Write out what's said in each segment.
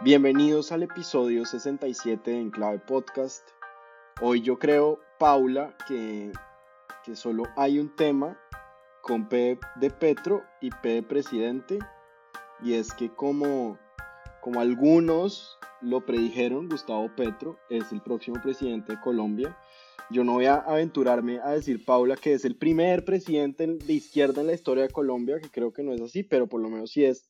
Bienvenidos al episodio 67 de Enclave Podcast. Hoy yo creo, Paula, que, que solo hay un tema con P de Petro y P de presidente, y es que como, como algunos lo predijeron, Gustavo Petro es el próximo presidente de Colombia. Yo no voy a aventurarme a decir, Paula, que es el primer presidente de izquierda en la historia de Colombia, que creo que no es así, pero por lo menos sí es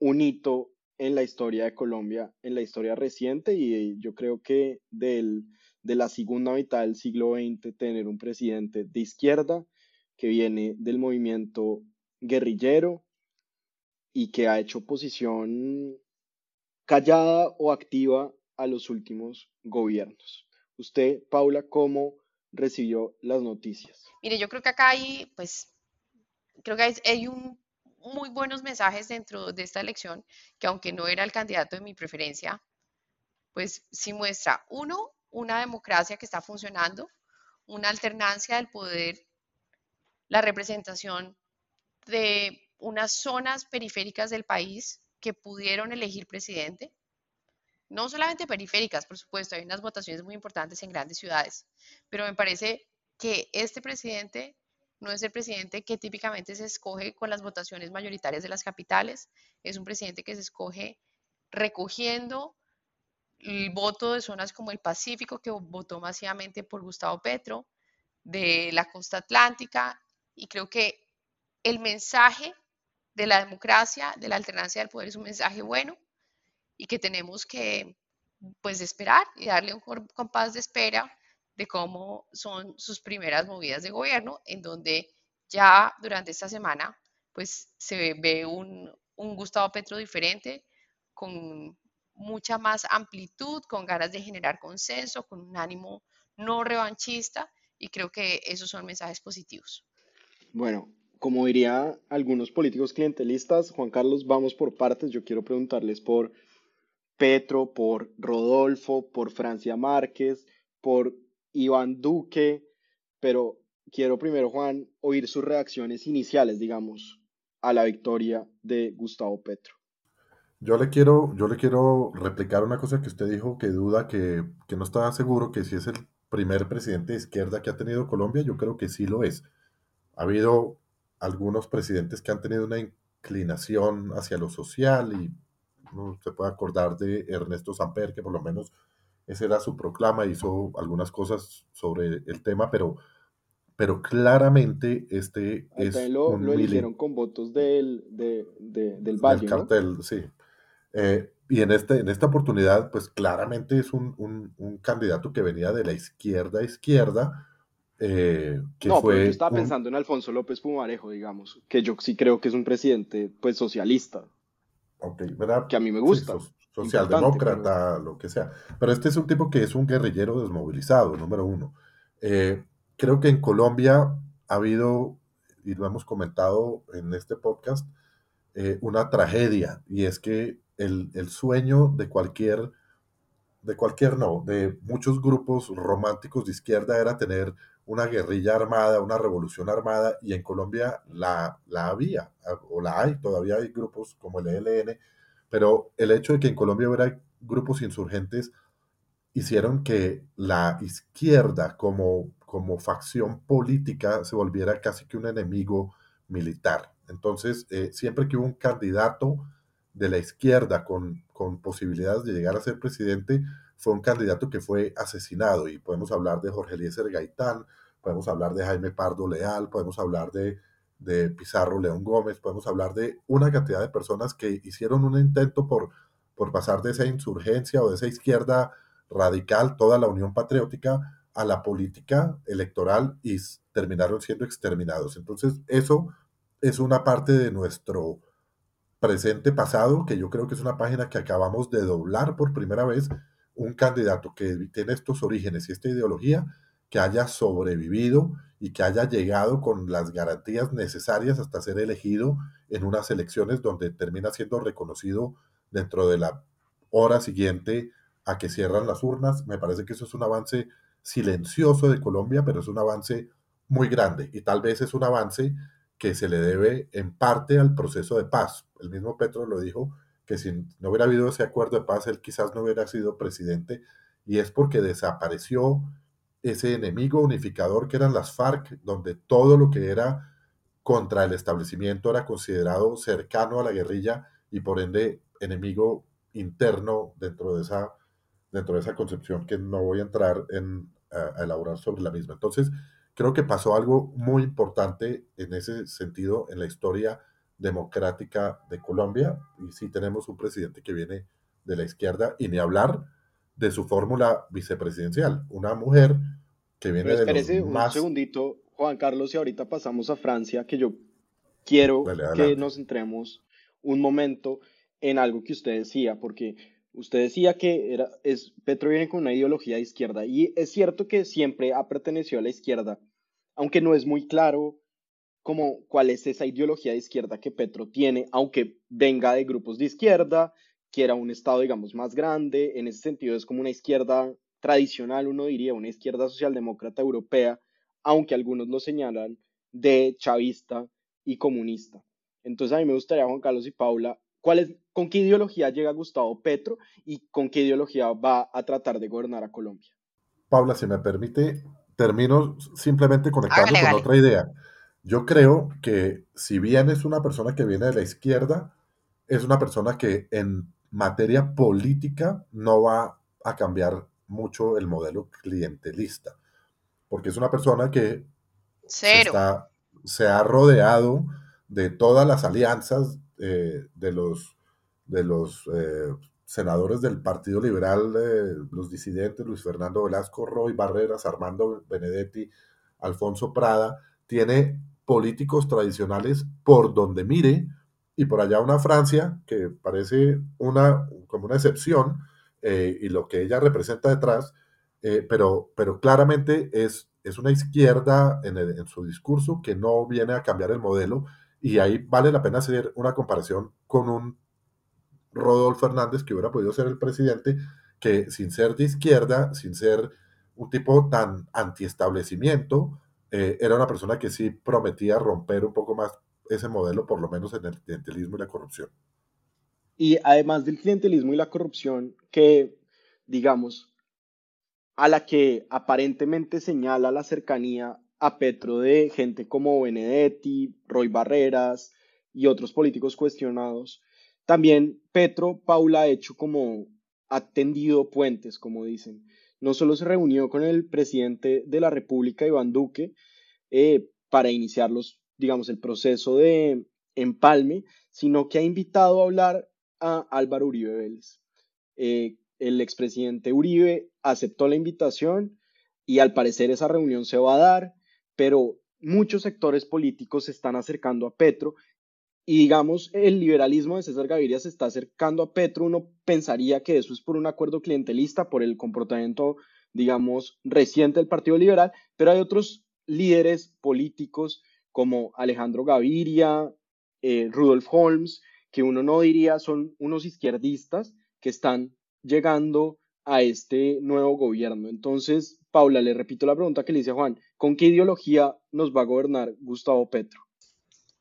un hito en la historia de Colombia, en la historia reciente, y yo creo que del, de la segunda mitad del siglo XX tener un presidente de izquierda que viene del movimiento guerrillero y que ha hecho oposición callada o activa a los últimos gobiernos. Usted, Paula, ¿cómo recibió las noticias? Mire, yo creo que acá hay, pues, creo que hay, hay un muy buenos mensajes dentro de esta elección, que aunque no era el candidato de mi preferencia, pues sí muestra, uno, una democracia que está funcionando, una alternancia del poder, la representación de unas zonas periféricas del país que pudieron elegir presidente, no solamente periféricas, por supuesto, hay unas votaciones muy importantes en grandes ciudades, pero me parece que este presidente no es el presidente que típicamente se escoge con las votaciones mayoritarias de las capitales, es un presidente que se escoge recogiendo el voto de zonas como el Pacífico, que votó masivamente por Gustavo Petro, de la costa atlántica, y creo que el mensaje de la democracia, de la alternancia del poder es un mensaje bueno y que tenemos que pues esperar y darle un compás de espera de cómo son sus primeras movidas de gobierno, en donde ya durante esta semana pues se ve un, un Gustavo Petro diferente, con mucha más amplitud, con ganas de generar consenso, con un ánimo no revanchista y creo que esos son mensajes positivos. Bueno, como diría algunos políticos clientelistas, Juan Carlos, vamos por partes. Yo quiero preguntarles por Petro, por Rodolfo, por Francia Márquez, por Iván Duque, pero quiero primero, Juan, oír sus reacciones iniciales, digamos, a la victoria de Gustavo Petro. Yo le quiero, yo le quiero replicar una cosa que usted dijo, que duda, que, que no está seguro que si es el primer presidente de izquierda que ha tenido Colombia, yo creo que sí lo es. Ha habido algunos presidentes que han tenido una inclinación hacia lo social y no se puede acordar de Ernesto Samper, que por lo menos esa era su proclama, hizo algunas cosas sobre el tema, pero, pero claramente este es lo, lo eligieron con votos del, de, del Valle, del cartel, sí. Eh, y en, este, en esta oportunidad, pues claramente es un, un, un candidato que venía de la izquierda a izquierda, eh, que no, fue pero yo estaba pensando en Alfonso López Pumarejo, digamos, que yo sí creo que es un presidente, pues, socialista. Okay, ¿verdad? Que a mí me gusta. Sí, socialdemócrata, lo que sea. Pero este es un tipo que es un guerrillero desmovilizado, número uno. Eh, creo que en Colombia ha habido, y lo hemos comentado en este podcast, eh, una tragedia, y es que el, el, sueño de cualquier, de cualquier no, de muchos grupos románticos de izquierda era tener una guerrilla armada, una revolución armada, y en Colombia la, la había, o la hay, todavía hay grupos como el ELN, pero el hecho de que en Colombia hubiera grupos insurgentes hicieron que la izquierda como, como facción política se volviera casi que un enemigo militar. Entonces, eh, siempre que hubo un candidato de la izquierda con, con posibilidades de llegar a ser presidente, fue un candidato que fue asesinado y podemos hablar de Jorge Eliezer Gaitán, podemos hablar de Jaime Pardo Leal, podemos hablar de, de Pizarro León Gómez, podemos hablar de una cantidad de personas que hicieron un intento por, por pasar de esa insurgencia o de esa izquierda radical, toda la Unión Patriótica, a la política electoral y terminaron siendo exterminados. Entonces, eso es una parte de nuestro presente pasado, que yo creo que es una página que acabamos de doblar por primera vez un candidato que tiene estos orígenes y esta ideología, que haya sobrevivido y que haya llegado con las garantías necesarias hasta ser elegido en unas elecciones donde termina siendo reconocido dentro de la hora siguiente a que cierran las urnas. Me parece que eso es un avance silencioso de Colombia, pero es un avance muy grande y tal vez es un avance que se le debe en parte al proceso de paz. El mismo Petro lo dijo, que si no hubiera habido ese acuerdo de paz, él quizás no hubiera sido presidente, y es porque desapareció ese enemigo unificador que eran las FARC, donde todo lo que era contra el establecimiento era considerado cercano a la guerrilla y por ende enemigo interno dentro de esa, dentro de esa concepción que no voy a entrar en, a, elaborar sobre la misma. Entonces, creo que pasó algo muy importante en ese sentido en la historia democrática de Colombia y sí tenemos un presidente que viene de la izquierda y ni hablar de su fórmula vicepresidencial, una mujer que viene de los un segundito, Juan Carlos, y ahorita pasamos a Francia, que yo quiero que nos centremos un momento en algo que usted decía, porque usted decía que era, es, Petro viene con una ideología de izquierda, y es cierto que siempre ha pertenecido a la izquierda, aunque no es muy claro como cuál es esa ideología de izquierda que Petro tiene, aunque venga de grupos de izquierda, quiera un Estado, digamos, más grande, en ese sentido es como una izquierda tradicional, uno diría, una izquierda socialdemócrata europea, aunque algunos lo señalan de chavista y comunista. Entonces a mí me gustaría, Juan Carlos y Paula, ¿cuál es, ¿con qué ideología llega Gustavo Petro y con qué ideología va a tratar de gobernar a Colombia? Paula, si me permite, termino simplemente conectando con otra idea. Yo creo que si bien es una persona que viene de la izquierda, es una persona que en materia política no va a cambiar mucho el modelo clientelista, porque es una persona que se, ha rodeado de todas las alianzas eh, de los, de los eh, senadores del Partido Liberal, eh, los disidentes, Luis Fernando Velasco, Roy Barreras, Armando Benedetti, Alfonso Prada, tiene políticos tradicionales por donde mire, y por allá una Francia que parece una, como una excepción, eh, y lo que ella representa detrás, eh, pero, pero claramente es, es una izquierda en, su discurso que no viene a cambiar el modelo, y ahí vale la pena hacer una comparación con un Rodolfo Hernández que hubiera podido ser el presidente, que sin ser de izquierda, sin ser un tipo tan antiestablecimiento, eh, era una persona que sí prometía romper un poco más ese modelo, por lo menos en el clientelismo y la corrupción. Y además del clientelismo y la corrupción, que, digamos, a la que aparentemente señala la cercanía a Petro de gente como Benedetti, Roy Barreras y otros políticos cuestionados, también Petro, Paula ha hecho como atendido puentes, como dicen no solo se reunió con el presidente de la República, Iván Duque, eh, para iniciar los, digamos, el proceso de empalme, sino que ha invitado a hablar a Álvaro Uribe Vélez. Eh, el expresidente Uribe aceptó la invitación y al parecer esa reunión se va a dar, pero muchos sectores políticos se están acercando a Petro y digamos, el liberalismo de César Gaviria se está acercando a Petro, uno pensaría que eso es por un acuerdo clientelista, por el comportamiento, digamos, reciente del Partido Liberal, pero hay otros líderes políticos como Alejandro Gaviria, eh, Rudolf Holmes, que uno no diría son unos izquierdistas que están llegando a este nuevo gobierno. Entonces, Paula, le repito la pregunta que le hice a Juan, ¿con qué ideología nos va a gobernar Gustavo Petro?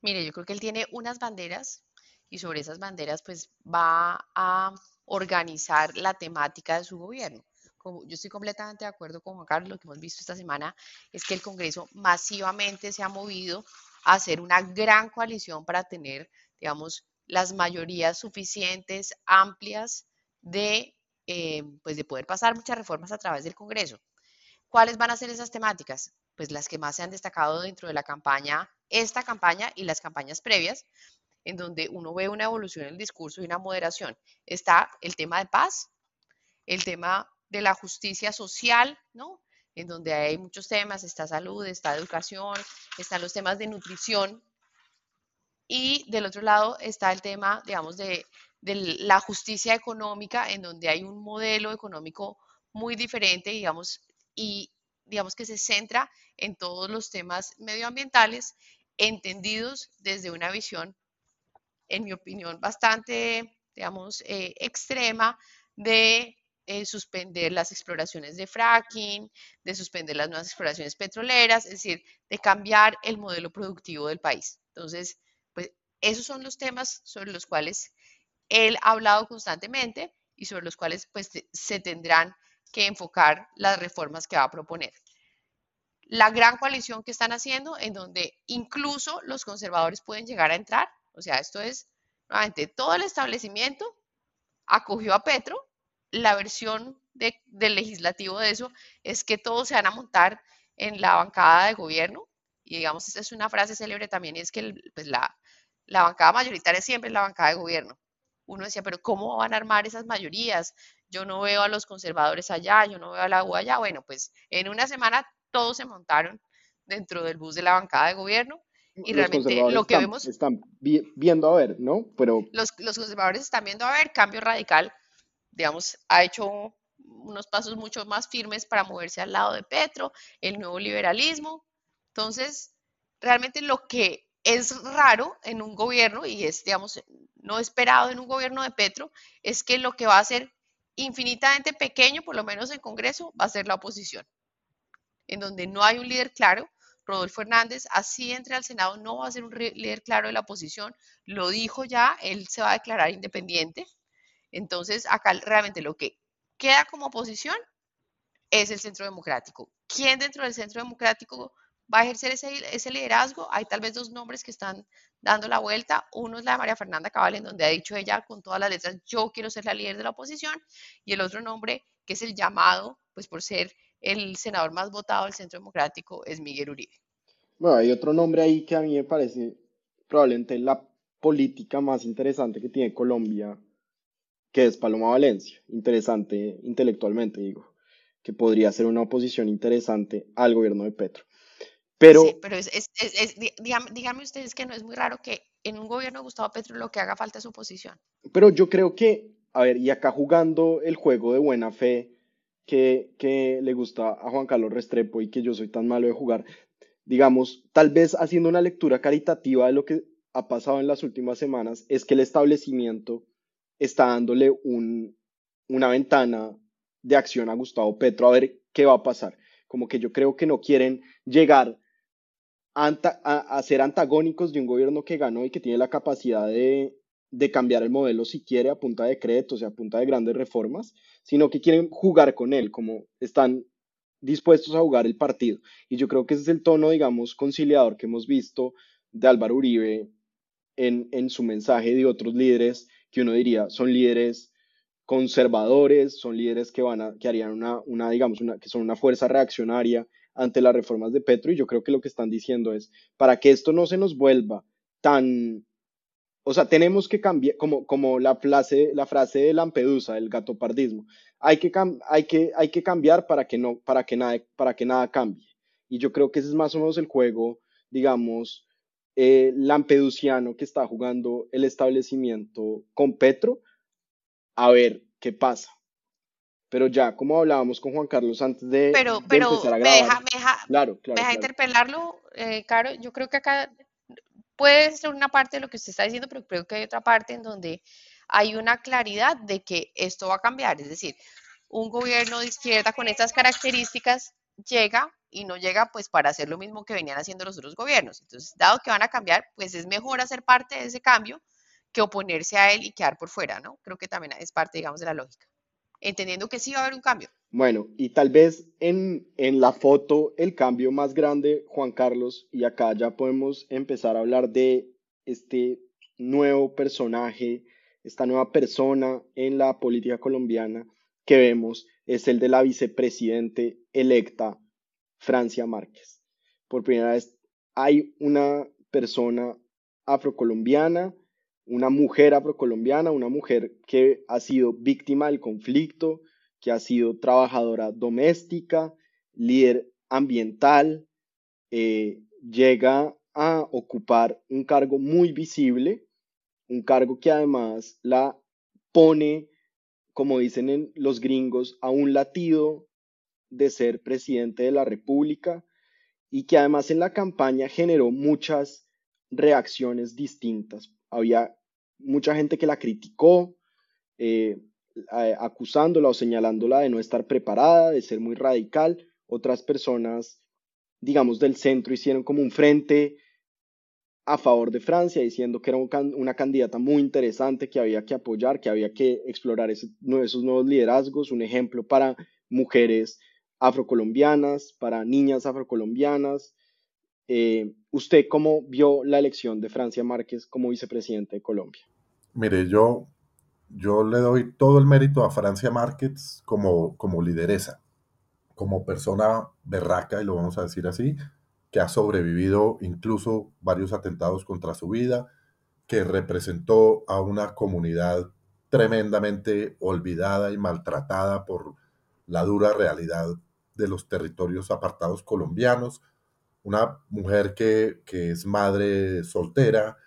Mire, yo creo que él tiene unas banderas y sobre esas banderas pues va a organizar la temática de su gobierno. Como yo estoy completamente de acuerdo con Juan Carlos, lo que hemos visto esta semana es que el Congreso masivamente se ha movido a hacer una gran coalición para tener, digamos, las mayorías suficientes, amplias, de, eh, pues de poder pasar muchas reformas a través del Congreso. ¿Cuáles van a ser esas temáticas? Pues las que más se han destacado dentro de la campaña, esta campaña y las campañas previas, en donde uno ve una evolución en el discurso y una moderación. Está el tema de paz, el tema de la justicia social, ¿no? En donde hay muchos temas, está salud, está educación, están los temas de nutrición. Y del otro lado está el tema, digamos, de, de la justicia económica, en donde hay un modelo económico muy diferente, digamos, y digamos que se centra en todos los temas medioambientales entendidos desde una visión, en mi opinión, bastante, digamos, eh, extrema de eh, suspender las exploraciones de fracking, de suspender las nuevas exploraciones petroleras, es decir, de cambiar el modelo productivo del país. Entonces, pues esos son los temas sobre los cuales él ha hablado constantemente y sobre los cuales pues se tendrán que enfocar las reformas que va a proponer. La gran coalición que están haciendo, en donde incluso los conservadores pueden llegar a entrar, o sea, esto es, nuevamente, todo el establecimiento acogió a Petro, la versión del legislativo de eso es que todos se van a montar en la bancada de gobierno, y digamos, esa es una frase célebre también, es que pues la, la bancada mayoritaria siempre es la bancada de gobierno. Uno decía, pero ¿cómo van a armar esas mayorías? Yo no veo a los conservadores allá, yo no veo a la U allá. Bueno, pues en una semana todos se montaron dentro del bus de la bancada de gobierno y realmente lo que vemos... Están viendo a ver, ¿no? Pero... Los, los conservadores están viendo a ver, cambio radical, digamos, ha hecho unos pasos mucho más firmes para moverse al lado de Petro, el nuevo liberalismo. Entonces, realmente lo que es raro en un gobierno y es, digamos, no esperado en un gobierno de Petro, es que lo que va a ser infinitamente pequeño, por lo menos en Congreso, va a ser la oposición, en donde no hay un líder claro. Rodolfo Hernández, así entre al Senado, no va a ser un líder claro de la oposición, lo dijo ya, él se va a declarar independiente. Entonces, acá realmente lo que queda como oposición es el Centro Democrático. ¿Quién dentro del Centro Democrático va a ejercer ese, liderazgo? Hay tal vez dos nombres que están dando la vuelta. Uno es la de María Fernanda Cabal, en donde ha dicho ella con todas las letras, yo quiero ser la líder de la oposición. Y el otro nombre, que es el llamado, pues por ser el senador más votado del Centro Democrático, es Miguel Uribe. Bueno, hay otro nombre ahí que a mí me parece probablemente la política más interesante que tiene Colombia que es Paloma Valencia, interesante intelectualmente, digo, que podría ser una oposición interesante al gobierno de Petro. Pero, sí, pero es, es, es, dígame, ustedes que no es muy raro que en un gobierno de Gustavo Petro lo que haga falta es oposición. Pero yo creo que, a ver, y acá jugando el juego de buena fe que, que le gusta a Juan Carlos Restrepo y que yo soy tan malo de jugar, digamos, tal vez haciendo una lectura caritativa de lo que ha pasado en las últimas semanas, es que el establecimiento está dándole una ventana de acción a Gustavo Petro a ver qué va a pasar. Como que yo creo que no quieren llegar a, ser antagónicos de un gobierno que ganó y que tiene la capacidad de, de cambiar el modelo si quiere a punta de decretos y a punta de grandes reformas, sino que quieren jugar con él, como están dispuestos a jugar el partido. Y yo creo que ese es el tono, digamos, conciliador que hemos visto de Álvaro Uribe en, en su mensaje de otros líderes que uno diría son líderes conservadores, son líderes que van a, que harían una, una, digamos, una, que son una fuerza reaccionaria ante las reformas de Petro, y yo creo que lo que están diciendo es, para que esto no se nos vuelva tan, o sea, tenemos que cambiar, como, como la, frase, la frase de Lampedusa, el gatopardismo, hay que, hay, que, hay que cambiar para que, no, para, que nada, para que nada cambie. Y yo creo que ese es más o menos el juego, digamos, eh, lampedusiano que está jugando el establecimiento con Petro, a ver qué pasa. Pero ya, como hablábamos con Juan Carlos antes de, pero, pero empezar a grabar. Me deja, claro, claro, me deja interpelarlo, eh, Caro. Yo creo que acá puede ser una parte de lo que usted está diciendo, pero creo que hay otra parte en donde hay una claridad de que esto va a cambiar. Es decir, un gobierno de izquierda con estas características llega y no llega pues para hacer lo mismo que venían haciendo los otros gobiernos. Entonces, dado que van a cambiar, pues es mejor hacer parte de ese cambio que oponerse a él y quedar por fuera, ¿no? Creo que también es parte, digamos, de la lógica. Entendiendo que sí va a haber un cambio. Bueno, y tal vez en, en la foto el cambio más grande, Juan Carlos, y acá ya podemos empezar a hablar de este nuevo personaje, esta nueva persona en la política colombiana que vemos, es el de la vicepresidente electa Francia Márquez. Por primera vez hay una persona afrocolombiana, una mujer afrocolombiana, una mujer que ha sido víctima del conflicto, que ha sido trabajadora doméstica, líder ambiental, eh, llega a ocupar un cargo muy visible, un cargo que además la pone, como dicen en los gringos, a un latido de ser presidente de la República y que además en la campaña generó muchas reacciones distintas. Había mucha gente que la criticó, eh, acusándola o señalándola de no estar preparada, de ser muy radical. Otras personas, digamos, del centro hicieron como un frente a favor de Francia, diciendo que era una candidata muy interesante, que había que apoyar, que había que explorar esos nuevos liderazgos, un ejemplo para mujeres afrocolombianas, para niñas afrocolombianas. Eh, ¿Usted cómo vio la elección de Francia Márquez como vicepresidente de Colombia? Mire, yo, yo le doy todo el mérito a Francia Márquez como, como lideresa, como persona berraca, y lo vamos a decir así, que ha sobrevivido incluso varios atentados contra su vida, que representó a una comunidad tremendamente olvidada y maltratada por la dura realidad de los territorios apartados colombianos, una mujer que, es madre soltera,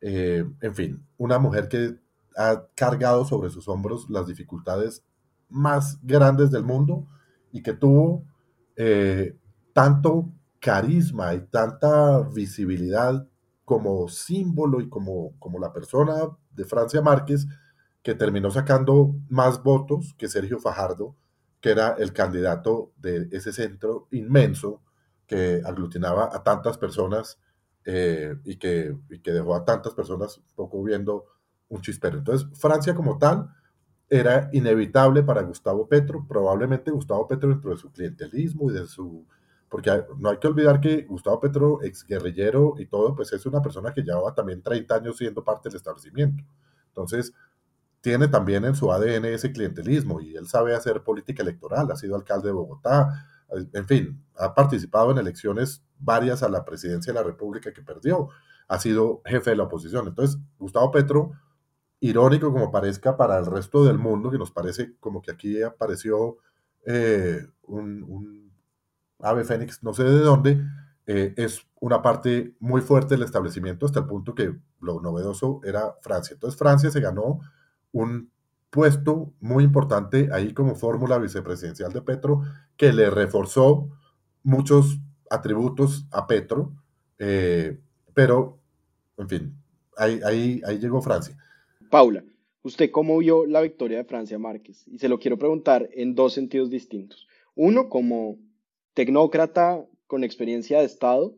eh, en fin, una mujer que ha cargado sobre sus hombros las dificultades más grandes del mundo y que tuvo eh, tanto carisma y tanta visibilidad como símbolo y como, como la persona de Francia Márquez, que terminó sacando más votos que Sergio Fajardo, era el candidato de ese centro inmenso que aglutinaba a tantas personas eh, y, que, que dejó a tantas personas poco viendo un chispero. Entonces, Francia como tal era inevitable para Gustavo Petro, probablemente Gustavo Petro dentro de su clientelismo y de su porque no hay que olvidar que Gustavo Petro, ex guerrillero y todo, pues es una persona que llevaba también 30 años siendo parte del establecimiento. Entonces, tiene también en su ADN ese clientelismo y él sabe hacer política electoral, ha sido alcalde de Bogotá, en fin, ha participado en elecciones varias a la presidencia de la República que perdió, ha sido jefe de la oposición. Entonces, Gustavo Petro, irónico como parezca para el resto del mundo, que nos parece como que aquí apareció eh, un Ave Fénix, no sé de dónde, eh, es una parte muy fuerte del establecimiento hasta el punto que lo novedoso era Francia. Entonces Francia se ganó un puesto muy importante ahí como fórmula vicepresidencial de Petro que le reforzó muchos atributos a Petro, eh, pero, en fin, ahí, ahí, ahí llegó Francia. Paula, ¿usted cómo vio la victoria de Francia Márquez? Y se lo quiero preguntar en dos sentidos distintos. Uno, como tecnócrata con experiencia de Estado,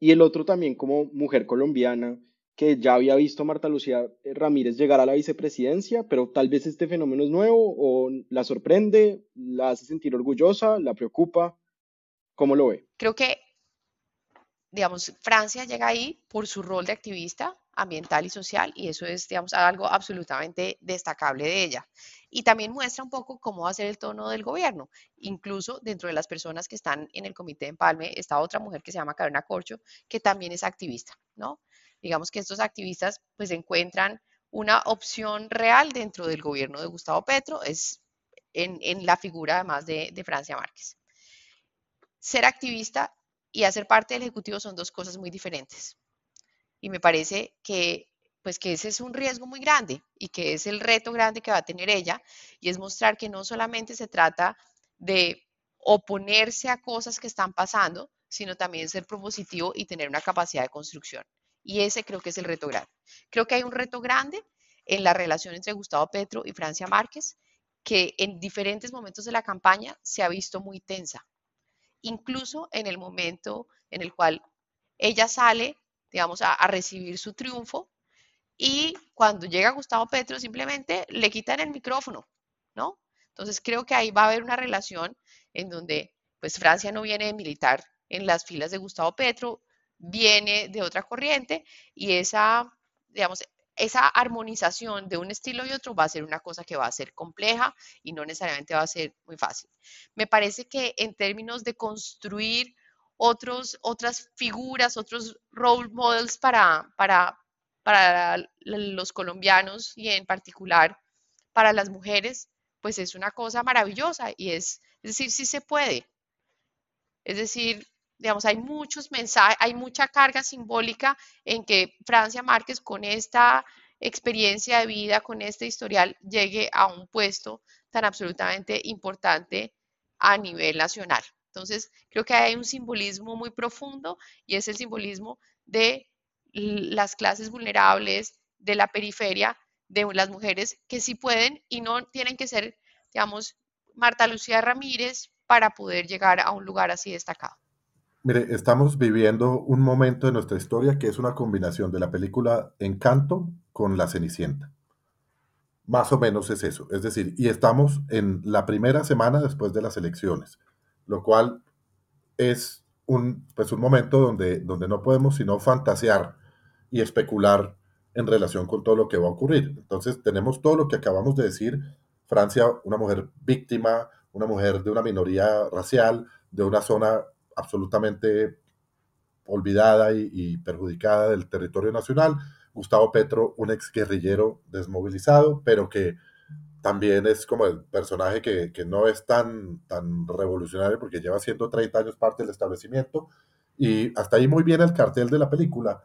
y el otro también como mujer colombiana que ya había visto a Marta Lucía Ramírez llegar a la vicepresidencia, pero tal vez este fenómeno es nuevo o la sorprende, la hace sentir orgullosa, la preocupa. ¿Cómo lo ve? Creo que, digamos, Francia llega ahí por su rol de activista ambiental y social y eso es, digamos, algo absolutamente destacable de ella y también muestra un poco cómo va a ser el tono del gobierno. Incluso dentro de las personas que están en el comité de empalme está otra mujer que se llama Carolina Corcho, que también es activista, ¿no? Digamos que estos activistas pues encuentran una opción real dentro del gobierno de Gustavo Petro, es en, la figura además de, de Francia Márquez. Ser activista y hacer parte del Ejecutivo son dos cosas muy diferentes. Y me parece que pues que ese es un riesgo muy grande y que es el reto grande que va a tener ella, y es mostrar que no solamente se trata de oponerse a cosas que están pasando, sino también ser propositivo y tener una capacidad de construcción. Y ese creo que es el reto grande. Creo que hay un reto grande en la relación entre Gustavo Petro y Francia Márquez, que en diferentes momentos de la campaña se ha visto muy tensa. Incluso en el momento en el cual ella sale, digamos, a, a recibir su triunfo, y cuando llega Gustavo Petro simplemente le quitan el micrófono, ¿no? Entonces creo que ahí va a haber una relación en donde pues Francia no viene de militar en las filas de Gustavo Petro, viene de otra corriente y esa, digamos, esa armonización de un estilo y otro va a ser una cosa que va a ser compleja y no necesariamente va a ser muy fácil. Me parece que en términos de construir otros, otras figuras, otros role models para, para, para los colombianos y en particular para las mujeres, pues es una cosa maravillosa y es, es decir, sí se puede. Es decir, digamos, hay muchos mensajes, hay mucha carga simbólica en que Francia Márquez con esta experiencia de vida, con este historial, llegue a un puesto tan absolutamente importante a nivel nacional. Entonces, creo que hay un simbolismo muy profundo y es el simbolismo de las clases vulnerables de la periferia, de las mujeres que sí pueden y no tienen que ser, digamos, Marta Lucía Ramírez para poder llegar a un lugar así destacado. Mire, estamos viviendo un momento de nuestra historia que es una combinación de la película Encanto con La Cenicienta. Más o menos es eso. Es decir, y estamos en la primera semana después de las elecciones, lo cual es un, pues un momento donde, donde no podemos sino fantasear y especular en relación con todo lo que va a ocurrir. Entonces tenemos todo lo que acabamos de decir. Francia, una mujer víctima, una mujer de una minoría racial, de una zona absolutamente olvidada y, perjudicada del territorio nacional. Gustavo Petro, un ex guerrillero desmovilizado, pero que también es como el personaje que, no es tan, tan revolucionario porque lleva siendo 30 años parte del establecimiento. Y hasta ahí muy bien el cartel de la película.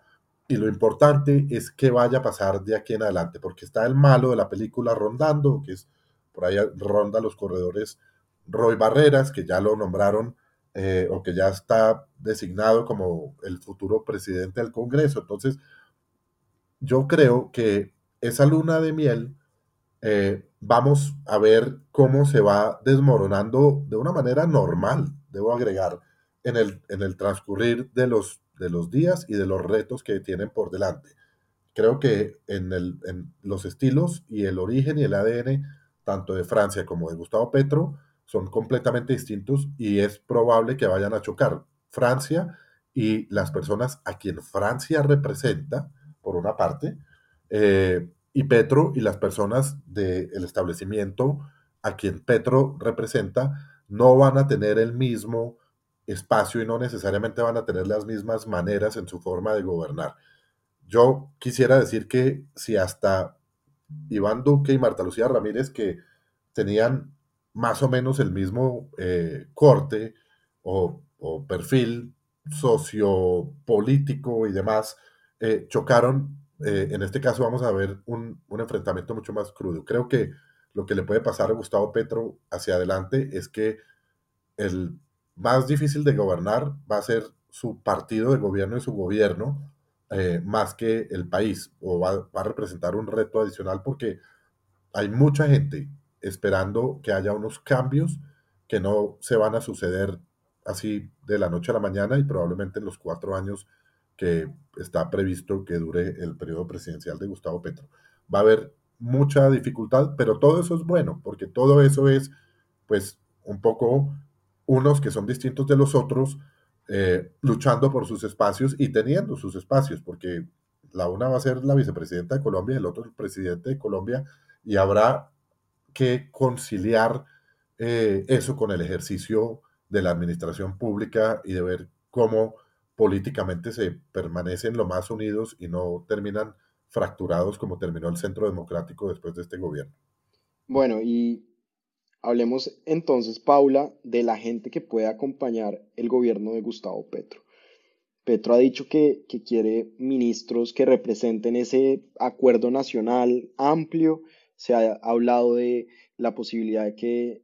Y lo importante es que vaya a pasar de aquí en adelante, porque está el malo de la película rondando, que es por ahí ronda los corredores Roy Barreras, que ya lo nombraron eh, o que ya está designado como el futuro presidente del Congreso. Entonces, yo creo que esa luna de miel eh, vamos a ver cómo se va desmoronando de una manera normal, debo agregar, en el, en el transcurrir de los, de los días y de los retos que tienen por delante. Creo que en, el, en los estilos y el origen y el ADN, tanto de Francia como de Gustavo Petro, son completamente distintos y es probable que vayan a chocar Francia y las personas a quien Francia representa, por una parte, eh, y Petro y las personas del establecimiento a quien Petro representa no van a tener el mismo espacio y no necesariamente van a tener las mismas maneras en su forma de gobernar. Yo quisiera decir que si hasta Iván Duque y Marta Lucía Ramírez, que tenían más o menos el mismo eh, corte o, perfil sociopolítico y demás, eh, chocaron. Eh, en este caso vamos a ver un, un, enfrentamiento mucho más crudo. Creo que lo que le puede pasar a Gustavo Petro hacia adelante es que el más difícil de gobernar va a ser su partido de gobierno y su gobierno, más que el país, o va, va a representar un reto adicional porque hay mucha gente esperando que haya unos cambios que no se van a suceder así de la noche a la mañana y probablemente en los cuatro años que está previsto que dure el periodo presidencial de Gustavo Petro. Va a haber mucha dificultad, pero todo eso es bueno, porque todo eso es, pues, un poco unos que son distintos de los otros, eh, luchando por sus espacios y teniendo sus espacios, porque la una va a ser la vicepresidenta de Colombia, el otro el presidente de Colombia, y habrá que conciliar eh, eso con el ejercicio de la administración pública y de ver cómo políticamente se permanecen lo más unidos y no terminan fracturados como terminó el Centro Democrático después de este gobierno. Bueno, y hablemos entonces, Paula, de la gente que puede acompañar el gobierno de Gustavo Petro. Petro ha dicho que, que quiere ministros que representen ese acuerdo nacional amplio se ha hablado de la posibilidad de que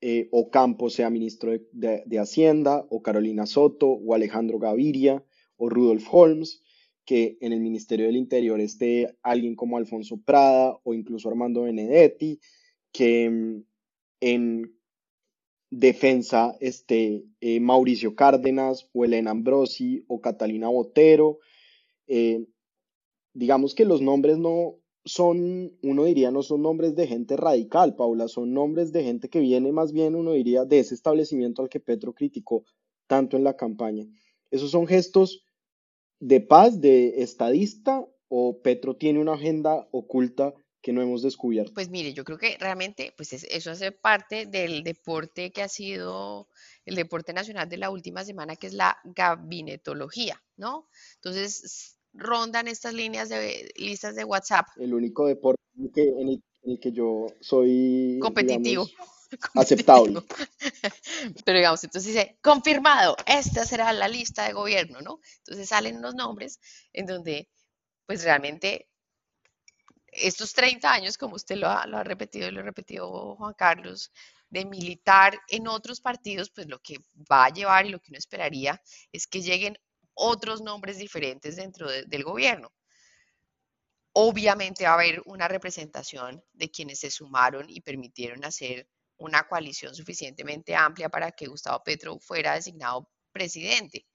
eh, Ocampo sea ministro de, Hacienda, o Carolina Soto, o Alejandro Gaviria, o Rudolf Holmes, que en el Ministerio del Interior esté alguien como Alfonso Prada o incluso Armando Benedetti, que mm, en defensa esté eh, Mauricio Cárdenas o Elena Ambrosi o Catalina Botero. Eh, digamos que los nombres no, son, uno diría, no son nombres de gente radical, Paula, son nombres de gente que viene más bien, uno diría, de ese establecimiento al que Petro criticó tanto en la campaña. ¿Esos son gestos de paz, de estadista, o Petro tiene una agenda oculta que no hemos descubierto? Pues mire, yo creo que realmente pues eso hace parte del deporte que ha sido el deporte nacional de la última semana, que es la gabinetología, ¿no? Entonces, rondan estas líneas de listas de WhatsApp. El único deporte en el que, yo soy competitivo. aceptable. Pero digamos, entonces dice, confirmado, esta será la lista de gobierno, ¿no? Entonces salen unos nombres en donde, pues realmente, estos 30 años, como usted lo ha, lo ha repetido y lo ha repetido Juan Carlos, de militar en otros partidos, pues lo que va a llevar y lo que uno esperaría es que lleguen otros nombres diferentes dentro del gobierno. Obviamente va a haber una representación de quienes se sumaron y permitieron hacer una coalición suficientemente amplia para que Gustavo Petro fuera designado presidente.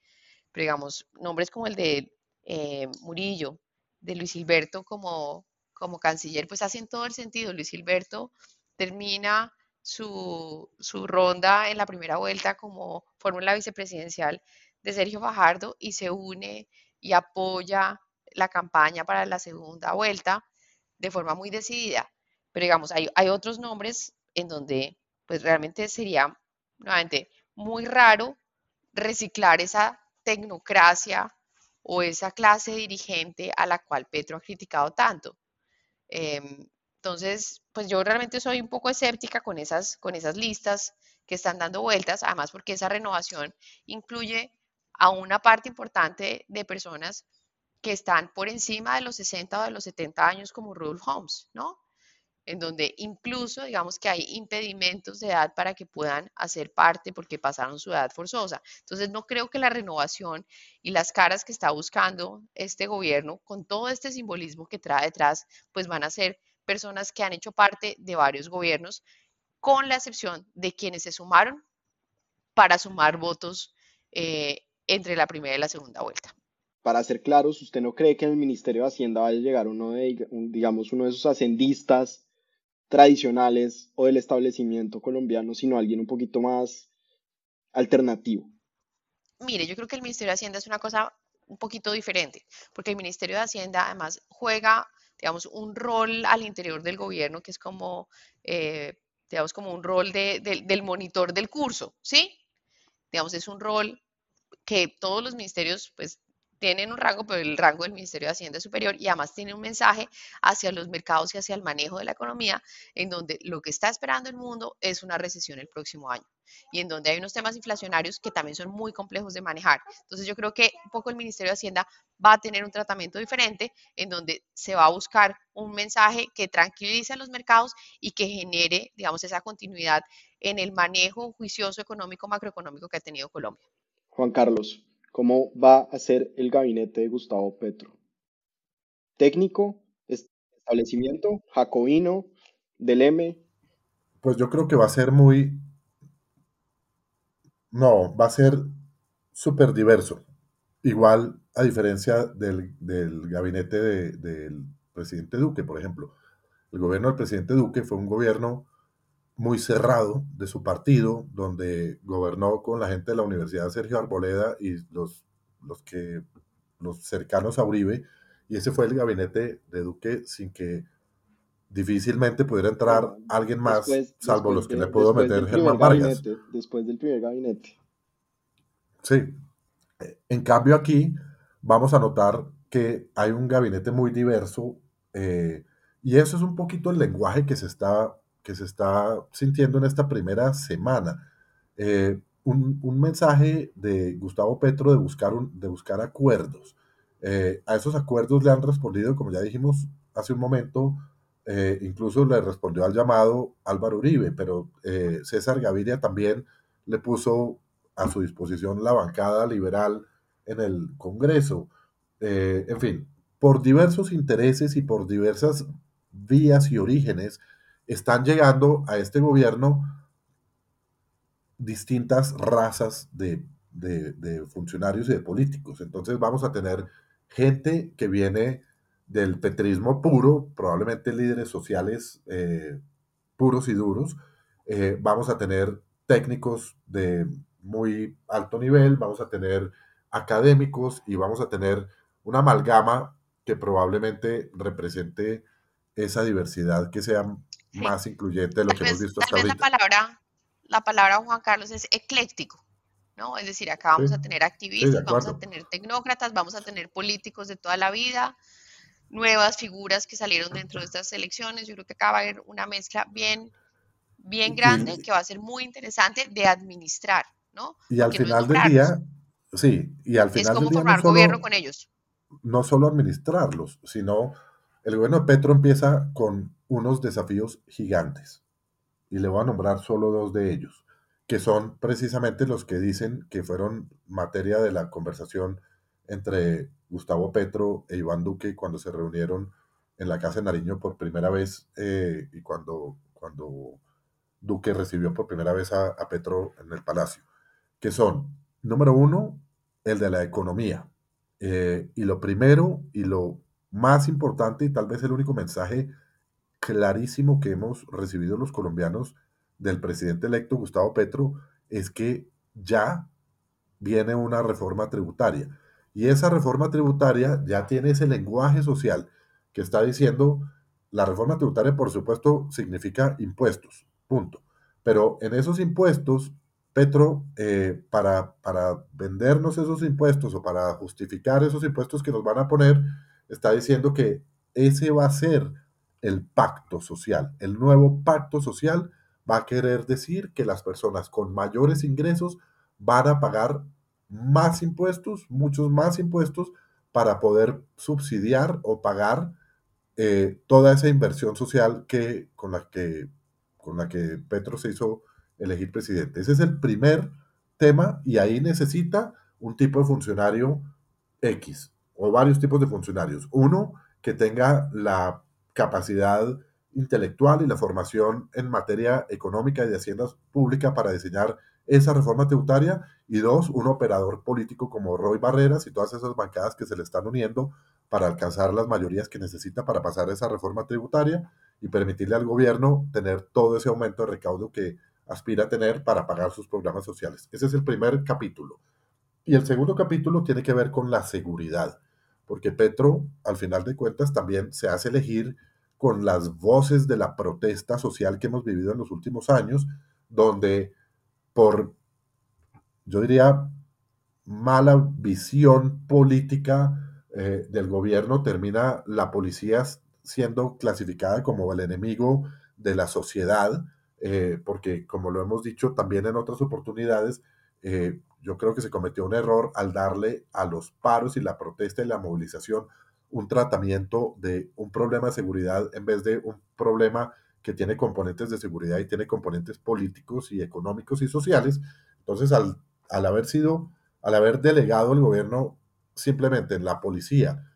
Pero digamos, nombres como el de eh, Murillo, de Luis Gilberto como, como canciller, pues hacen todo el sentido. Luis Gilberto termina su, su ronda en la primera vuelta como fórmula vicepresidencial de Sergio Fajardo y se une y apoya la campaña para la segunda vuelta de forma muy decidida. Pero digamos, hay, hay otros nombres en donde pues realmente sería nuevamente muy raro reciclar esa tecnocracia o esa clase dirigente a la cual Petro ha criticado tanto. Em, entonces, pues yo realmente soy un poco escéptica con esas, con esas listas que están dando vueltas, además porque esa renovación incluye a una parte importante de personas que están por encima de los 60 o de los 70 años como Rudolf Holmes, ¿no? en donde incluso digamos que hay impedimentos de edad para que puedan hacer parte porque pasaron su edad forzosa. Entonces no creo que la renovación y las caras que está buscando este gobierno con todo este simbolismo que trae detrás, pues van a ser personas que han hecho parte de varios gobiernos, con la excepción de quienes se sumaron para sumar votos eh, entre la primera y la segunda vuelta para ser claros, ¿usted no cree que en el Ministerio de Hacienda vaya a llegar uno de, digamos, uno de esos ascendistas tradicionales o del establecimiento colombiano, sino alguien un poquito más alternativo? Mire, yo creo que el Ministerio de Hacienda es una cosa un poquito diferente, porque el Ministerio de Hacienda además juega, digamos, un rol al interior del gobierno que es como, eh, digamos, como un rol del monitor del curso, ¿sí? Digamos, es un rol que todos los ministerios, pues, tienen un rango, pero el rango del Ministerio de Hacienda es superior y además tiene un mensaje hacia los mercados y hacia el manejo de la economía, en donde lo que está esperando el mundo es una recesión el próximo año y en donde hay unos temas inflacionarios que también son muy complejos de manejar. Entonces yo creo que un poco el Ministerio de Hacienda va a tener un tratamiento diferente en donde se va a buscar un mensaje que tranquilice a los mercados y que genere, digamos, esa continuidad en el manejo juicioso económico macroeconómico que ha tenido Colombia. Juan Carlos, ¿Cómo va a ser el gabinete de Gustavo Petro? ¿Técnico? ¿Establecimiento? ¿Jacobino? ¿Del M? Pues yo creo que va a ser muy... No, va a ser súper diverso. Igual, a diferencia del, gabinete del presidente Duque, por ejemplo. El gobierno del presidente Duque fue un gobierno muy cerrado de su partido, donde gobernó con la gente de la Universidad Sergio Arboleda y los, los, que, los cercanos a Uribe, y ese fue el gabinete de Duque sin que difícilmente pudiera entrar alguien más, salvo los que le puedo meter Germán Vargas. Después del primer gabinete. Sí. En cambio aquí vamos a notar que hay un gabinete muy diverso eh, y eso es un poquito el lenguaje que se está que se está sintiendo en esta primera semana. Eh, un, mensaje de Gustavo Petro de buscar, un, de buscar acuerdos. Eh, a esos acuerdos le han respondido, como ya dijimos hace un momento, eh, incluso le respondió al llamado Álvaro Uribe, pero César Gaviria también le puso a su disposición la bancada liberal en el Congreso. en fin, por diversos intereses y por diversas vías y orígenes, están llegando a este gobierno distintas razas de, funcionarios y de políticos. Entonces vamos a tener gente que viene del petrismo puro, probablemente líderes sociales eh, puros y duros. Eh, vamos a tener técnicos de muy alto nivel, vamos a tener académicos y vamos a tener una amalgama que probablemente represente esa diversidad que sea más incluyente de lo que hemos visto hasta ahorita. La palabra, la palabra Juan Carlos es ecléctico, ¿no? Es decir, acá vamos a tener activistas, vamos a tener tecnócratas, vamos a tener políticos de toda la vida, nuevas figuras que salieron dentro de estas elecciones. Yo creo que acá va a haber una mezcla bien, bien grande que va a ser muy interesante de administrar, ¿no? Y al final del día, sí, y al final es como formar gobierno con ellos. No solo administrarlos, sino el gobierno de Petro empieza con unos desafíos gigantes. Y le voy a nombrar solo dos de ellos, que son precisamente los que dicen que fueron materia de la conversación entre Gustavo Petro e Iván Duque cuando se reunieron en la Casa de Nariño por primera vez eh, y cuando, cuando Duque recibió por primera vez a, a Petro en el Palacio, que son Número uno, el de la economía. Eh, y lo primero y lo más importante y tal vez el único mensaje clarísimo que hemos recibido los colombianos del presidente electo Gustavo Petro es que ya viene una reforma tributaria. Y esa reforma tributaria ya tiene ese lenguaje social que está diciendo, la reforma tributaria por supuesto significa impuestos, punto. Pero en esos impuestos, Petro, eh, para, para vendernos esos impuestos o para justificar esos impuestos que nos van a poner, está diciendo que ese va a ser el pacto social. El nuevo pacto social va a querer decir que las personas con mayores ingresos van a pagar más impuestos, muchos más impuestos, para poder subsidiar o pagar eh, toda esa inversión social que, con, la que, con la que Petro se hizo elegir presidente. Ese es el primer tema y ahí necesita un tipo de funcionario X o varios tipos de funcionarios. Uno que tenga la capacidad intelectual y la formación en materia económica y de haciendas pública para diseñar esa reforma tributaria y dos, un operador político como Roy Barreras y todas esas bancadas que se le están uniendo para alcanzar las mayorías que necesita para pasar esa reforma tributaria y permitirle al gobierno tener todo ese aumento de recaudo que aspira a tener para pagar sus programas sociales. Ese es el primer capítulo. Y el segundo capítulo tiene que ver con la seguridad, porque Petro, al final de cuentas, también se hace elegir con las voces de la protesta social que hemos vivido en los últimos años, donde por, yo diría, mala visión política eh, del gobierno, termina la policía siendo clasificada como el enemigo de la sociedad, eh, porque como lo hemos dicho también en otras oportunidades, eh, yo creo que se cometió un error al darle a los paros y la protesta y la movilización un tratamiento de un problema de seguridad en vez de un problema que tiene componentes de seguridad y tiene componentes políticos y económicos y sociales. Entonces, al, al haber sido, al haber delegado el gobierno simplemente en la policía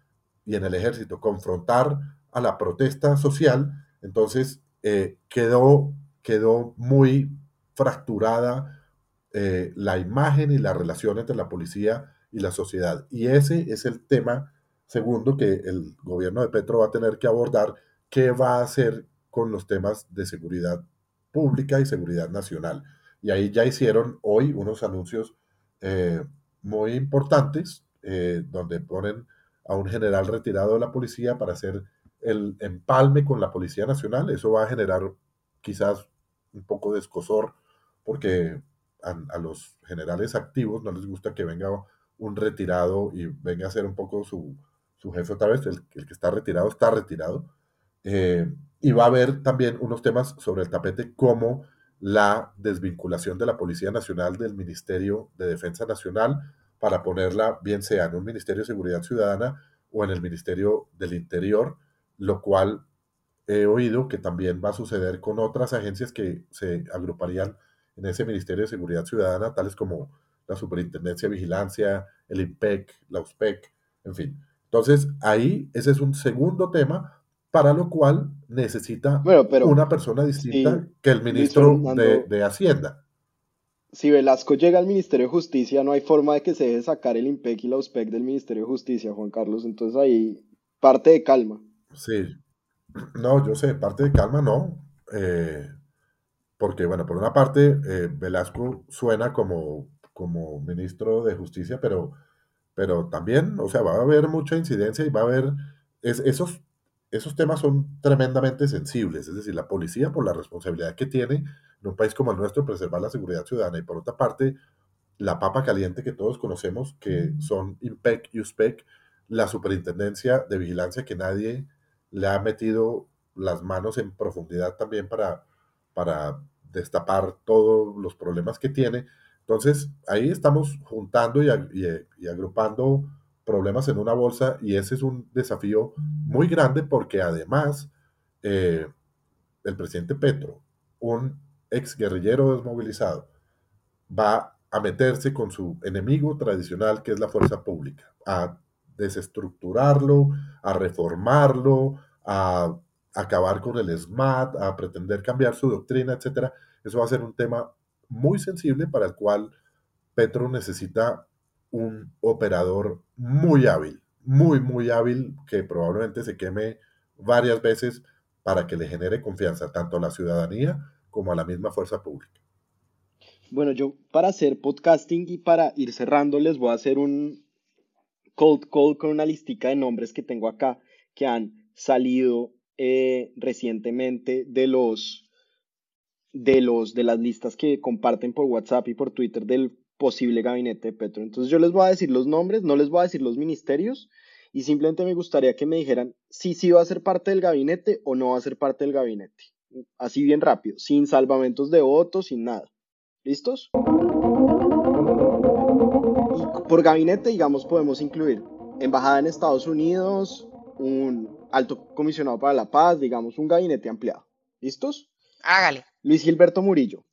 y en el ejército confrontar a la protesta social, entonces eh, quedó, quedó muy fracturada eh, la imagen y la relación entre la policía y la sociedad. Y ese es el tema segundo que el gobierno de Petro va a tener que abordar, qué va a hacer con los temas de seguridad pública y seguridad nacional. Y ahí ya hicieron hoy unos anuncios eh, muy importantes, eh, donde ponen a un general retirado de la policía para hacer el empalme con la Policía Nacional. Eso va a generar quizás un poco de escosor, porque a, los generales activos no les gusta que venga un retirado y venga a ser un poco su, su jefe otra vez. El, el, que está retirado está retirado. Eh, y va a haber también unos temas sobre el tapete como la desvinculación de la Policía Nacional del Ministerio de Defensa Nacional para ponerla bien sea en un Ministerio de Seguridad Ciudadana o en el Ministerio del Interior, lo cual he oído que también va a suceder con otras agencias que se agruparían en ese Ministerio de Seguridad Ciudadana, tales como la Superintendencia de Vigilancia, el IMPEC, la USPEC, en fin. Entonces, ahí ese es un segundo tema para lo cual necesita una persona distinta que el ministro de, de, Hacienda. Si Velasco llega al Ministerio de Justicia, no hay forma de que se deje sacar el IMPEC y la USPEC del Ministerio de Justicia, Juan Carlos. Entonces ahí parte de calma. Sí. No, yo sé, parte de calma no. Eh, porque, bueno, por una parte, eh, Velasco suena como, como ministro de Justicia, pero, pero también, o sea, va a haber mucha incidencia y va a haber es, esos esos temas son tremendamente sensibles, es decir, la policía por la responsabilidad que tiene en un país como el nuestro preservar la seguridad ciudadana y por otra parte la papa caliente que todos conocemos que son IMPEC y USPEC, la superintendencia de vigilancia que nadie le ha metido las manos en profundidad también para, para destapar todos los problemas que tiene. Entonces ahí estamos juntando y, agrupando problemas en una bolsa y ese es un desafío muy grande porque además eh, el presidente Petro, un ex guerrillero desmovilizado, va a meterse con su enemigo tradicional que es la fuerza pública, a desestructurarlo, a reformarlo, a acabar con el SMAT, a pretender cambiar su doctrina, etc. Eso va a ser un tema muy sensible para el cual Petro necesita un operador muy hábil, muy, muy hábil, que probablemente se queme varias veces para que le genere confianza tanto a la ciudadanía como a la misma fuerza pública. Bueno, yo para hacer podcasting y para ir cerrando les voy a hacer un cold call con una listica de nombres que tengo acá que han salido eh, recientemente de los de los de las listas que comparten por WhatsApp y por Twitter del posible gabinete de Petro. Entonces yo les voy a decir los nombres, no les voy a decir los ministerios y simplemente me gustaría que me dijeran si sí va a ser parte del gabinete o no va a ser parte del gabinete. Así bien rápido, sin salvamentos de votos, sin nada. ¿Listos? Por gabinete, digamos, podemos incluir embajada en Estados Unidos, un alto comisionado para la paz, digamos, un gabinete ampliado. ¿Listos? Hágale. Luis Gilberto Murillo.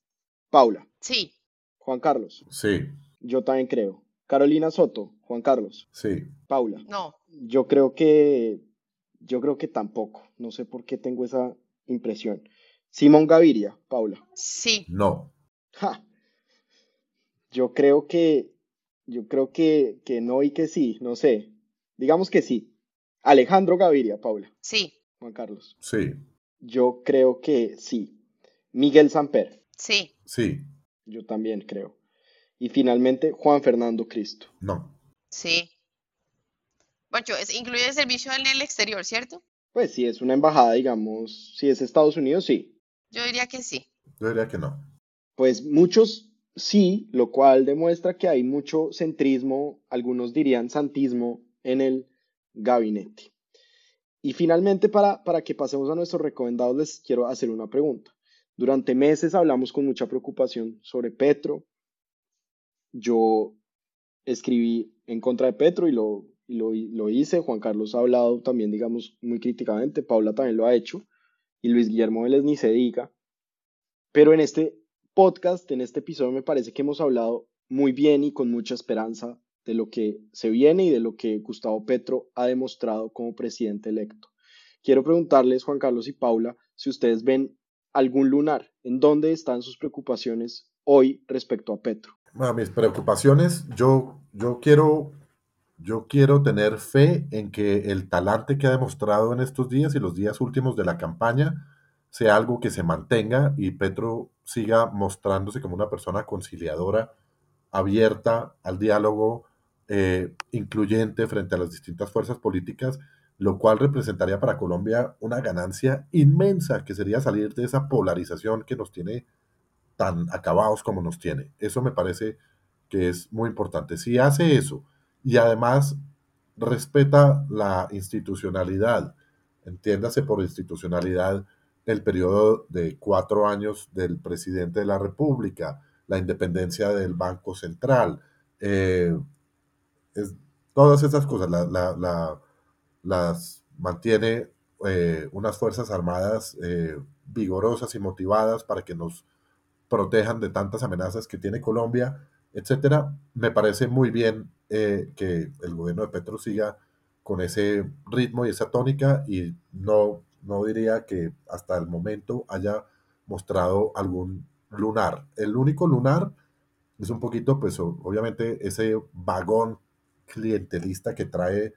Paula. Sí. Juan Carlos. Sí. Yo también creo. Carolina Soto. Juan Carlos. Sí. Paula. No. Yo creo que. Yo creo que tampoco. No sé por qué tengo esa impresión. Simón Gaviria. Paula. Sí. No. Ja. Yo creo que. Yo creo que, que no y que sí. No sé. Digamos que sí. Alejandro Gaviria. Paula. Sí. Juan Carlos. Sí. Yo creo que sí. Miguel Samper. Sí. Sí. Yo también creo. Y finalmente, Juan Fernando Cristo. No. Sí. Bueno, es, incluye el servicio en el exterior, ¿cierto? Pues si es una embajada, digamos, si es Estados Unidos, sí. Yo diría que sí. Yo diría que no. Pues muchos sí, lo cual demuestra que hay mucho centrismo, algunos dirían santismo en el gabinete. Y finalmente, para, para que pasemos a nuestros recomendados, les quiero hacer una pregunta. Durante meses hablamos con mucha preocupación sobre Petro. Yo escribí en contra de Petro y lo, lo, lo hice. Juan Carlos ha hablado también, digamos, muy críticamente. Paula también lo ha hecho. Y Luis Guillermo Vélez ni se diga. Pero en este podcast, en este episodio, me parece que hemos hablado muy bien y con mucha esperanza de lo que se viene y de lo que Gustavo Petro ha demostrado como presidente electo. Quiero preguntarles, Juan Carlos y Paula, si ustedes ven algún lunar, ¿en dónde están sus preocupaciones hoy respecto a Petro? Bueno, mis preocupaciones, yo, yo quiero yo quiero tener fe en que el talante que ha demostrado en estos días y los días últimos de la campaña sea algo que se mantenga y Petro siga mostrándose como una persona conciliadora, abierta al diálogo, eh, incluyente frente a las distintas fuerzas políticas lo cual representaría para Colombia una ganancia inmensa, que sería salir de esa polarización que nos tiene tan acabados como nos tiene. Eso me parece que es muy importante. Si hace eso y además respeta la institucionalidad, entiéndase por institucionalidad el periodo de cuatro años del presidente de la República, la independencia del Banco Central, eh, todas esas cosas, la las mantiene eh, unas Fuerzas Armadas eh, vigorosas y motivadas para que nos protejan de tantas amenazas que tiene Colombia, etcétera. Me parece muy bien eh, que el gobierno de Petro siga con ese ritmo y esa tónica y no, no diría que hasta el momento haya mostrado algún lunar. El único lunar es un poquito, pues obviamente, ese vagón clientelista que trae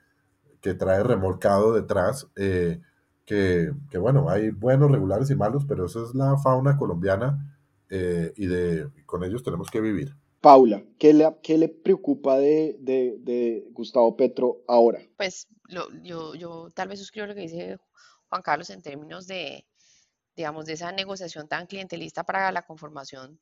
que trae remolcado detrás, eh, que, bueno, hay buenos, regulares y malos, pero esa es la fauna colombiana eh, y de, con ellos tenemos que vivir. Paula, ¿qué le, qué le preocupa de, de, Gustavo Petro ahora? Pues yo, yo tal vez suscribo lo que dice Juan Carlos en términos de, digamos, de esa negociación tan clientelista para la conformación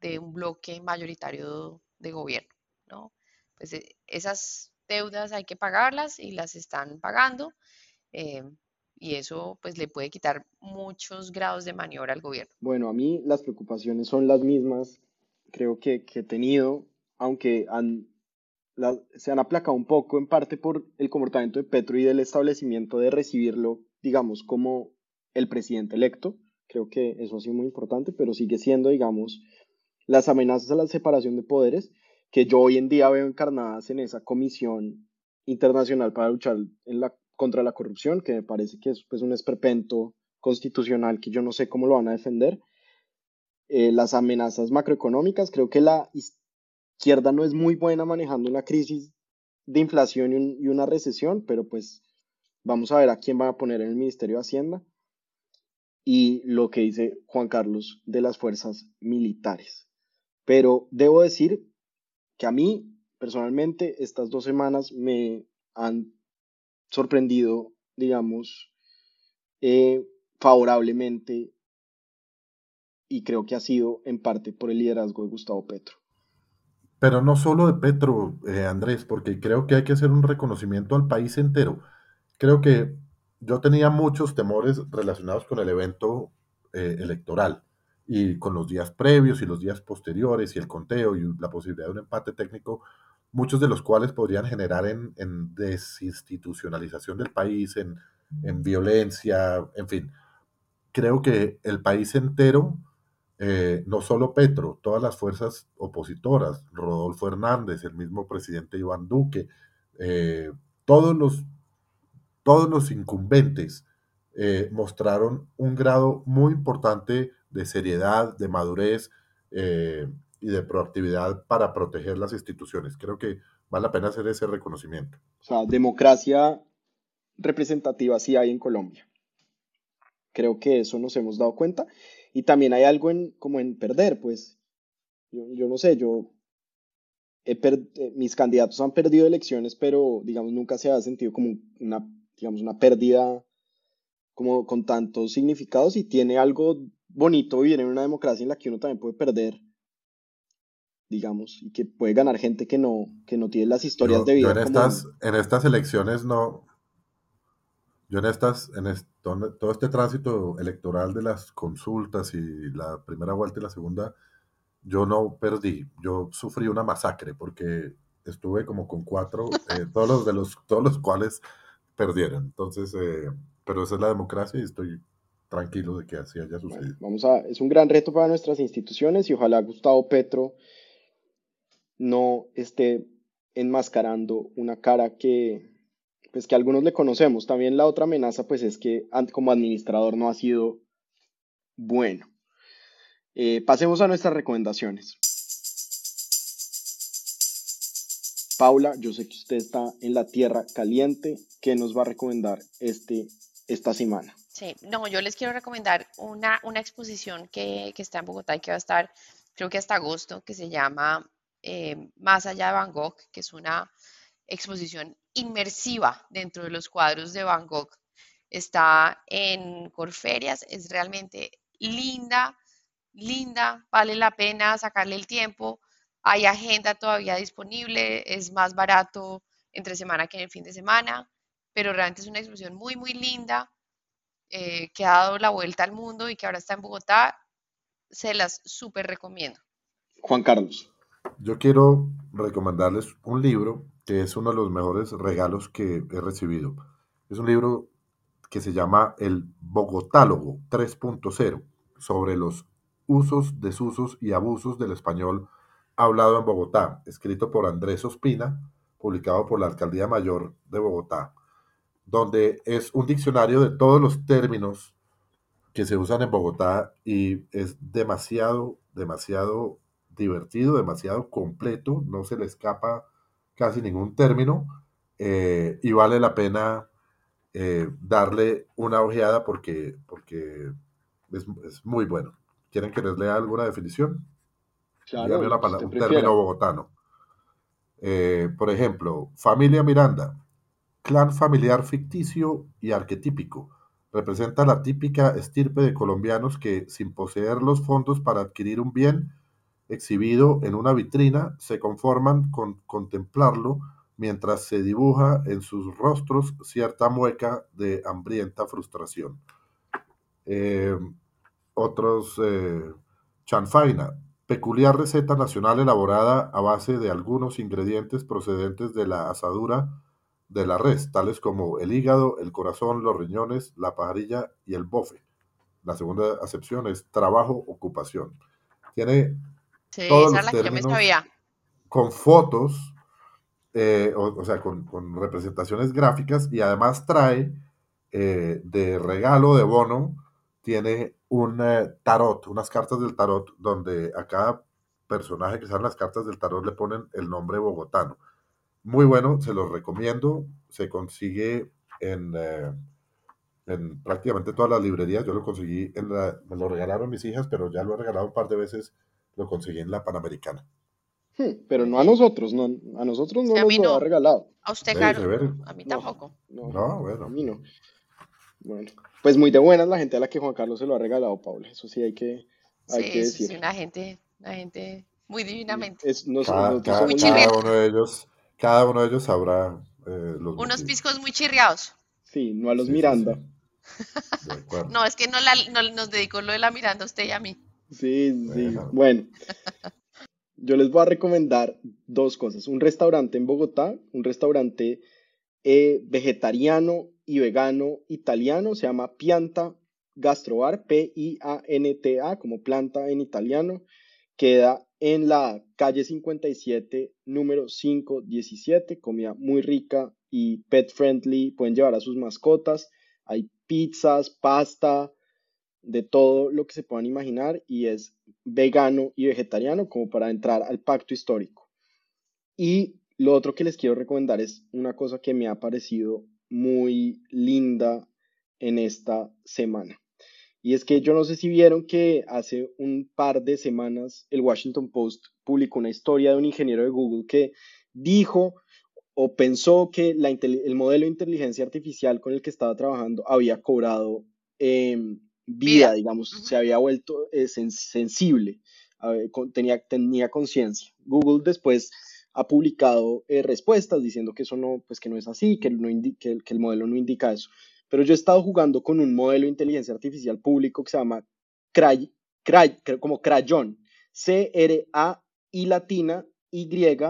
de un bloque mayoritario de gobierno, ¿no? Pues eh, esas deudas hay que pagarlas y las están pagando. Eh, y eso pues le puede quitar muchos grados de maniobra al gobierno. Bueno, a mí las preocupaciones son las mismas, creo que, que he tenido, aunque han, se han aplacado un poco en parte por el comportamiento de Petro y del establecimiento de recibirlo, digamos, como el presidente electo. Creo que eso ha sido muy importante, pero sigue siendo, digamos, las amenazas a la separación de poderes que yo hoy en día veo encarnadas en esa comisión internacional para luchar en la, contra la corrupción, que me parece que es pues, un esperpento constitucional que yo no sé cómo lo van a defender. Eh, las amenazas macroeconómicas, creo que la izquierda no es muy buena manejando una crisis de inflación y, una recesión, pero pues vamos a ver a quién van a poner en el Ministerio de Hacienda y lo que dice Juan Carlos de las fuerzas militares. Pero debo decir que a mí, personalmente, estas dos semanas me han sorprendido, digamos, eh, favorablemente y creo que ha sido en parte por el liderazgo de Gustavo Petro. Pero no solo de Petro, eh, Andrés, porque creo que hay que hacer un reconocimiento al país entero. Creo que yo tenía muchos temores relacionados con el evento eh, electoral y con los días previos y los días posteriores y el conteo y la posibilidad de un empate técnico, muchos de los cuales podrían generar en, desinstitucionalización del país, en, en, violencia, en fin. Creo que el país entero, eh, no solo Petro, todas las fuerzas opositoras, Rodolfo Hernández, el mismo presidente Iván Duque, eh, todos los todos los incumbentes eh, mostraron un grado muy importante de seriedad, de madurez eh, y de proactividad para proteger las instituciones. Creo que vale la pena hacer ese reconocimiento. O sea, democracia representativa sí hay en Colombia. Creo que eso nos hemos dado cuenta. Y también hay algo en, como en perder, pues. Yo, no sé, yo eh, mis candidatos han perdido elecciones, pero digamos nunca se ha sentido como una digamos, una pérdida como con tantos significados y tiene algo bonito vivir en una democracia en la que uno también puede perder, digamos, y que puede ganar gente que no, que no tiene las historias de vida. en, estas, en estas elecciones no, yo en estas, en todo este tránsito electoral de las consultas y la primera vuelta y la segunda, yo no perdí, yo sufrí una masacre porque estuve como con cuatro, eh, todos los de los, todos los cuales perdieran. Entonces, eh, pero esa es la democracia y estoy tranquilo de que así haya sucedido. vamos a, es un gran reto para nuestras instituciones y ojalá Gustavo Petro no esté enmascarando una cara que pues que algunos le conocemos. También la otra amenaza pues es que como administrador no ha sido bueno. Eh, pasemos a nuestras recomendaciones. Paula, yo sé que usted está en la tierra caliente. ¿Qué nos va a recomendar este, esta semana? No, yo les quiero recomendar una, una exposición que, que, está en Bogotá y que va a estar, creo que hasta agosto, que se llama eh, Más allá de Van Gogh, que es una exposición inmersiva dentro de los cuadros de Van Gogh. Está en Corferias, es realmente linda, linda, vale la pena sacarle el tiempo hay agenda todavía disponible, es más barato entre semana que en el fin de semana, pero realmente es una exposición muy, muy linda eh, que ha dado la vuelta al mundo y que ahora está en Bogotá. Se las súper recomiendo. Juan Carlos. Yo quiero recomendarles un libro que es uno de los mejores regalos que he recibido. Es un libro que se llama El Bogotálogo 3.0 sobre los usos, desusos y abusos del español Hablado en Bogotá, escrito por Andrés Ospina, publicado por la Alcaldía Mayor de Bogotá, donde es un diccionario de todos los términos que se usan en Bogotá y es demasiado, demasiado divertido, demasiado completo, no se le escapa casi ningún término eh, y vale la pena eh, darle una ojeada porque, porque es, es, muy bueno. ¿Quieren que les lea alguna definición? un término bogotano. Eh, por ejemplo, familia Miranda, clan familiar ficticio y arquetípico. Representa la típica estirpe de colombianos que, sin poseer los fondos para adquirir un bien exhibido en una vitrina, se conforman con contemplarlo mientras se dibuja en sus rostros cierta mueca de hambrienta frustración. Eh, otros, eh, chanfaina, Peculiar receta nacional elaborada a base de algunos ingredientes procedentes de la asadura de la res, tales como el hígado, el corazón, los riñones, la pajarilla y el bofe. La segunda acepción es trabajo, ocupación. Tiene todos los términos con fotos, eh, o, sea, con, representaciones gráficas y además trae eh, de regalo de bono, tiene un eh, tarot, unas cartas del tarot, donde a cada personaje que sale en las cartas del tarot le ponen el nombre bogotano. Muy bueno, se los recomiendo. Se consigue en, eh, en prácticamente todas las librerías. Yo lo conseguí, en la, me lo regalaron mis hijas, pero ya lo he regalado un par de veces. Lo conseguí en la Panamericana. Hmm, pero no a nosotros, no, a nosotros no nos lo ha regalado. A usted, Caro. A mí tampoco. No, bueno. A mí no. Bueno, pues muy de buenas la gente a la que Juan Carlos se lo ha regalado, Paula. Eso sí hay que, hay sí, que decir. Sí, una gente, una gente muy divinamente. Es, no, cada, cada, cada uno de ellos, cada uno de ellos sabrá eh, los Unos motivos. piscos muy chirriados. Sí, no a los Sí, Miranda. sí. De acuerdo. No, es que no, la, no nos dedicó lo de la Miranda a usted y a mí. Sí, sí. Bueno. Bueno, yo les voy a recomendar dos cosas. Un restaurante en Bogotá, un restaurante eh, vegetariano y vegano italiano, se llama Pianta Gastrobar, P-I-A-N-T-A, como planta en italiano. Queda en la calle 57, número 517, comida muy rica y pet friendly, pueden llevar a sus mascotas. Hay pizzas, pasta, de todo lo que se puedan imaginar y es vegano y vegetariano como para entrar al pacto histórico. Y lo otro que les quiero recomendar es una cosa que me ha parecido muy linda en esta semana. Y es que yo no sé si vieron que hace un par de semanas el Washington Post publicó una historia de un ingeniero de Google que dijo o pensó que la, el modelo de inteligencia artificial con el que estaba trabajando había cobrado eh, vida, digamos, se había vuelto eh, sen sensible, ver, con, tenía, tenía conciencia. Google después ha publicado eh, respuestas diciendo que eso no, pues que no es así, que, no que, que el modelo no indica eso. Pero yo he estado jugando con un modelo de inteligencia artificial público que se llama Cray, Cray, como Crayon, C-R-A-I latina Y-O-N.com.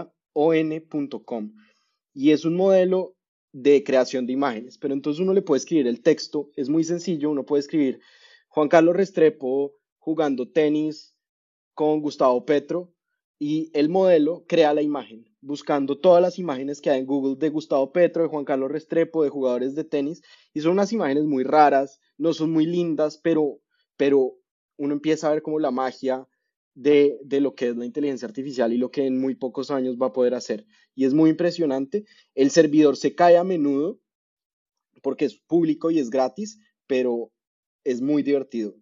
Y es un modelo de creación de imágenes, pero entonces uno le puede escribir el texto, es muy sencillo, uno puede escribir Juan Carlos Restrepo jugando tenis con Gustavo Petro y el modelo crea la imagen, buscando todas las imágenes que hay en Google de Gustavo Petro, de Juan Carlos Restrepo, de jugadores de tenis, y son unas imágenes muy raras, no son muy lindas, pero, pero uno empieza a ver como la magia de, de, lo que es la inteligencia artificial y lo que en muy pocos años va a poder hacer. Y es muy impresionante. El servidor se cae a menudo porque es público y es gratis, pero es muy divertido.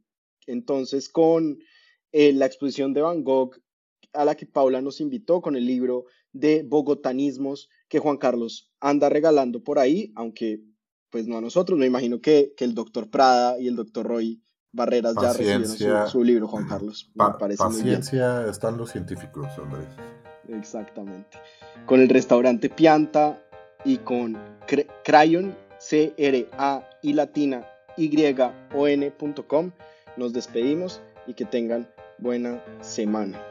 Entonces, con eh, la exposición de Van Gogh a la que Paula nos invitó, con el libro de bogotanismos que Juan Carlos anda regalando por ahí, aunque pues no a nosotros, me imagino que, que el doctor Prada y el doctor Roy Barreras paciencia, ya recibieron su, su, libro, Juan Carlos. Pa paciencia están los científicos, Andrés. Exactamente. Con el restaurante Pianta y con Cr Crayon, C-R-A y latina Y-O-N.com. Nos despedimos y que tengan buena semana.